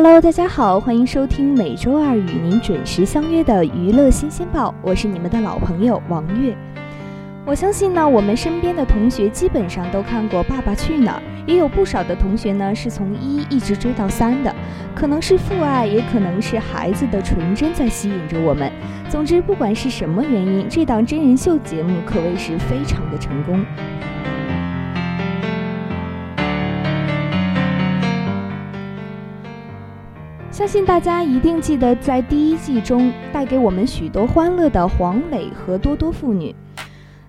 Hello，大家好，欢迎收听每周二与您准时相约的娱乐新鲜报，我是你们的老朋友王悦。我相信呢，我们身边的同学基本上都看过《爸爸去哪儿》，也有不少的同学呢是从一一直追到三的，可能是父爱，也可能是孩子的纯真在吸引着我们。总之，不管是什么原因，这档真人秀节目可谓是非常的成功。相信大家一定记得，在第一季中带给我们许多欢乐的黄磊和多多父女。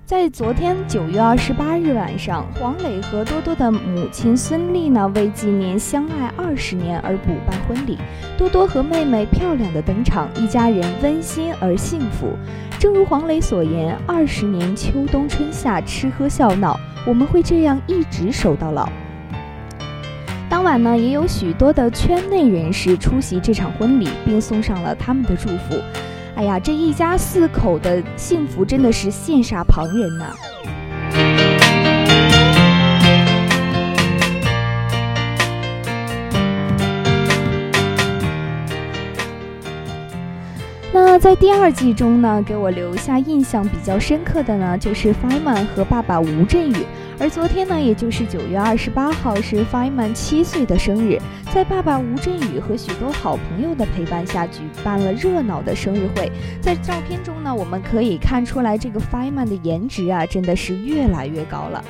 在昨天九月二十八日晚上，黄磊和多多的母亲孙俪呢，为纪念相爱二十年而补办婚礼。多多和妹妹漂亮的登场，一家人温馨而幸福。正如黄磊所言：“二十年秋冬春夏，吃喝笑闹，我们会这样一直守到老。”当晚呢，也有许多的圈内人士出席这场婚礼，并送上了他们的祝福。哎呀，这一家四口的幸福真的是羡煞旁人呐！那在第二季中呢，给我留下印象比较深刻的呢，就是 Feyman 和爸爸吴镇宇。而昨天呢，也就是九月二十八号，是 Feynman 七岁的生日，在爸爸吴镇宇和许多好朋友的陪伴下，举办了热闹的生日会。在照片中呢，我们可以看出来，这个 Feynman 的颜值啊，真的是越来越高了。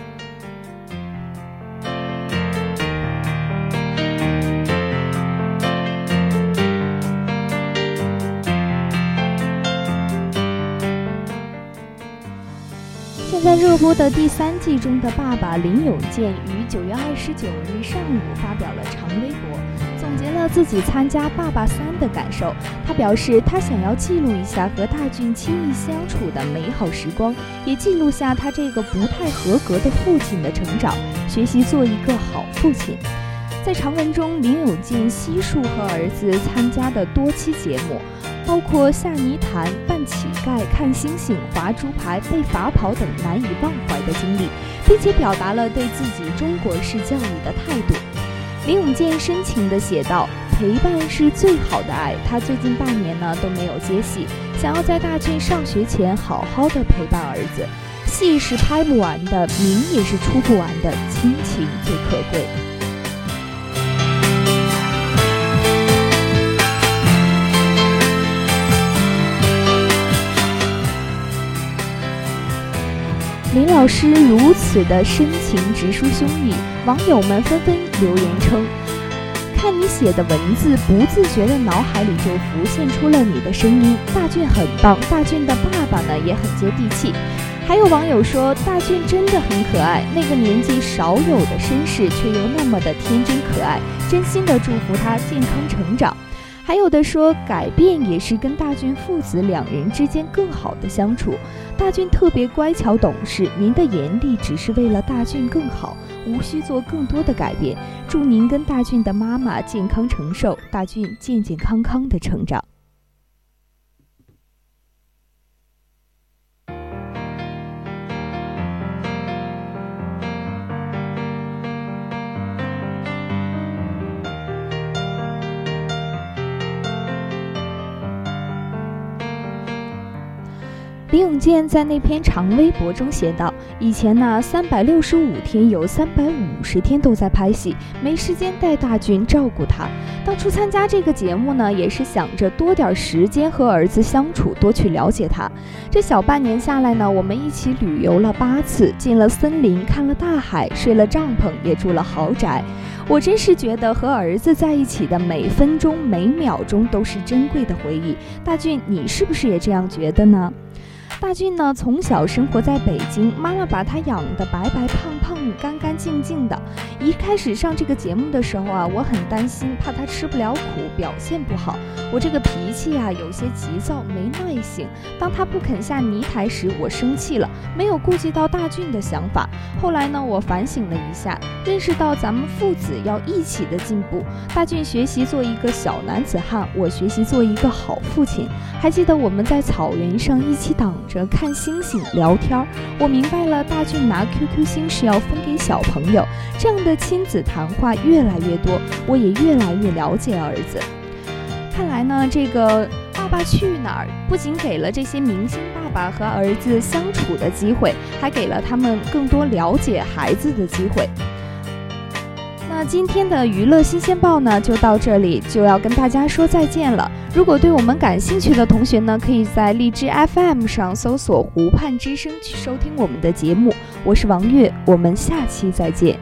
现在热播的第三季中的爸爸林永健于九月二十九日上午发表了长微博，总结了自己参加《爸爸三》的感受。他表示，他想要记录一下和大俊亲密相处的美好时光，也记录下他这个不太合格的父亲的成长，学习做一个好父亲。在长文中，林永健悉数和儿子参加的多期节目。包括下泥潭、扮乞丐、看星星、划猪排、被罚跑等难以忘怀的经历，并且表达了对自己中国式教育的态度。林永健深情地写道：“陪伴是最好的爱。”他最近半年呢都没有接戏，想要在大俊上学前好好的陪伴儿子。戏是拍不完的，名也是出不完的，亲情最可贵。林老师如此的深情直抒胸臆，网友们纷纷留言称：“看你写的文字，不自觉的脑海里就浮现出了你的声音。大俊很棒，大俊的爸爸呢也很接地气。”还有网友说：“大俊真的很可爱，那个年纪少有的绅士，却又那么的天真可爱，真心的祝福他健康成长。”还有的说，改变也是跟大俊父子两人之间更好的相处。大俊特别乖巧懂事，您的严厉只是为了大俊更好，无需做更多的改变。祝您跟大俊的妈妈健康长寿，大俊健健康康的成长。李永健在那篇长微博中写道：“以前呢，三百六十五天有三百五十天都在拍戏，没时间带大俊照顾他。当初参加这个节目呢，也是想着多点时间和儿子相处，多去了解他。这小半年下来呢，我们一起旅游了八次，进了森林，看了大海，睡了帐篷，也住了豪宅。我真是觉得和儿子在一起的每分钟每秒钟都是珍贵的回忆。大俊，你是不是也这样觉得呢？大俊呢，从小生活在北京，妈妈把他养得白白胖胖、干干净净的。一开始上这个节目的时候啊，我很担心，怕他吃不了苦，表现不好。我这个脾气啊，有些急躁，没耐性。当他不肯下泥台时，我生气了，没有顾及到大俊的想法。后来呢，我反省了一下，认识到咱们父子要一起的进步。大俊学习做一个小男子汉，我学习做一个好父亲。还记得我们在草原上一起挡。着看星星聊天儿，我明白了，大俊拿 QQ 星是要分给小朋友。这样的亲子谈话越来越多，我也越来越了解儿子。看来呢，这个《爸爸去哪儿》不仅给了这些明星爸爸和儿子相处的机会，还给了他们更多了解孩子的机会。那今天的娱乐新鲜报呢，就到这里，就要跟大家说再见了。如果对我们感兴趣的同学呢，可以在荔枝 FM 上搜索“湖畔之声”去收听我们的节目。我是王悦，我们下期再见。